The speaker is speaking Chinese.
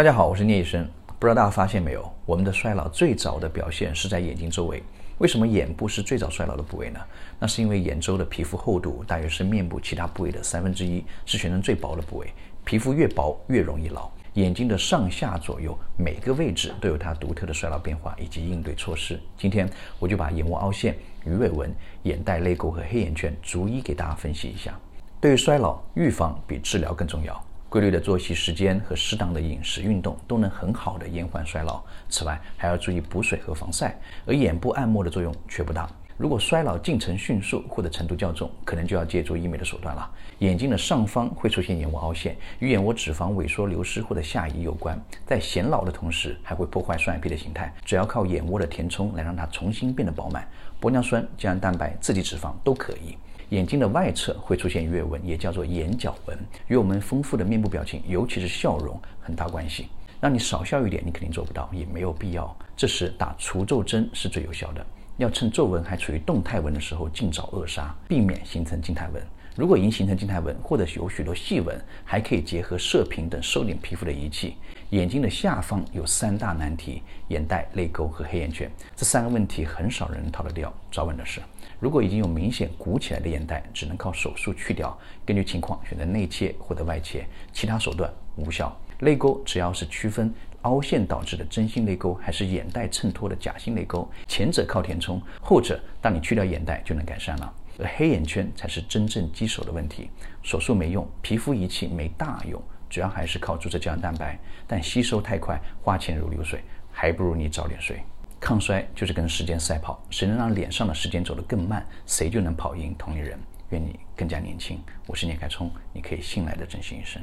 大家好，我是聂医生。不知道大家发现没有，我们的衰老最早的表现是在眼睛周围。为什么眼部是最早衰老的部位呢？那是因为眼周的皮肤厚度大约是面部其他部位的三分之一，是全身最薄的部位。皮肤越薄越容易老。眼睛的上下左右每个位置都有它独特的衰老变化以及应对措施。今天我就把眼窝凹陷、鱼尾纹、眼袋泪沟和黑眼圈逐一给大家分析一下。对于衰老，预防比治疗更重要。规律的作息时间和适当的饮食、运动都能很好的延缓衰老。此外，还要注意补水和防晒。而眼部按摩的作用却不大。如果衰老进程迅速或者程度较重，可能就要借助医美的手段了。眼睛的上方会出现眼窝凹陷，与眼窝脂肪萎缩、流失或者下移有关。在显老的同时，还会破坏双眼皮的形态。只要靠眼窝的填充来让它重新变得饱满，玻尿酸、胶原蛋白、自体脂肪都可以。眼睛的外侧会出现月纹，也叫做眼角纹，与我们丰富的面部表情，尤其是笑容很大关系。让你少笑一点，你肯定做不到，也没有必要。这时打除皱针是最有效的，要趁皱纹还处于动态纹的时候尽早扼杀，避免形成静态纹。如果已经形成静态纹，或者有许多细纹，还可以结合射频等收敛皮肤的仪器。眼睛的下方有三大难题：眼袋、泪沟和黑眼圈。这三个问题很少人逃得掉。早晚的事。如果已经有明显鼓起来的眼袋，只能靠手术去掉。根据情况选择内切或者外切，其他手段无效。泪沟只要是区分凹陷导致的真性泪沟，还是眼袋衬托的假性泪沟，前者靠填充，后者当你去掉眼袋就能改善了。而黑眼圈才是真正棘手的问题，手术没用，皮肤仪器没大用，主要还是靠注射胶原蛋白，但吸收太快，花钱如流水，还不如你早点睡。抗衰就是跟时间赛跑，谁能让脸上的时间走得更慢，谁就能跑赢同龄人。愿你更加年轻。我是聂开聪，你可以信赖的整形医生。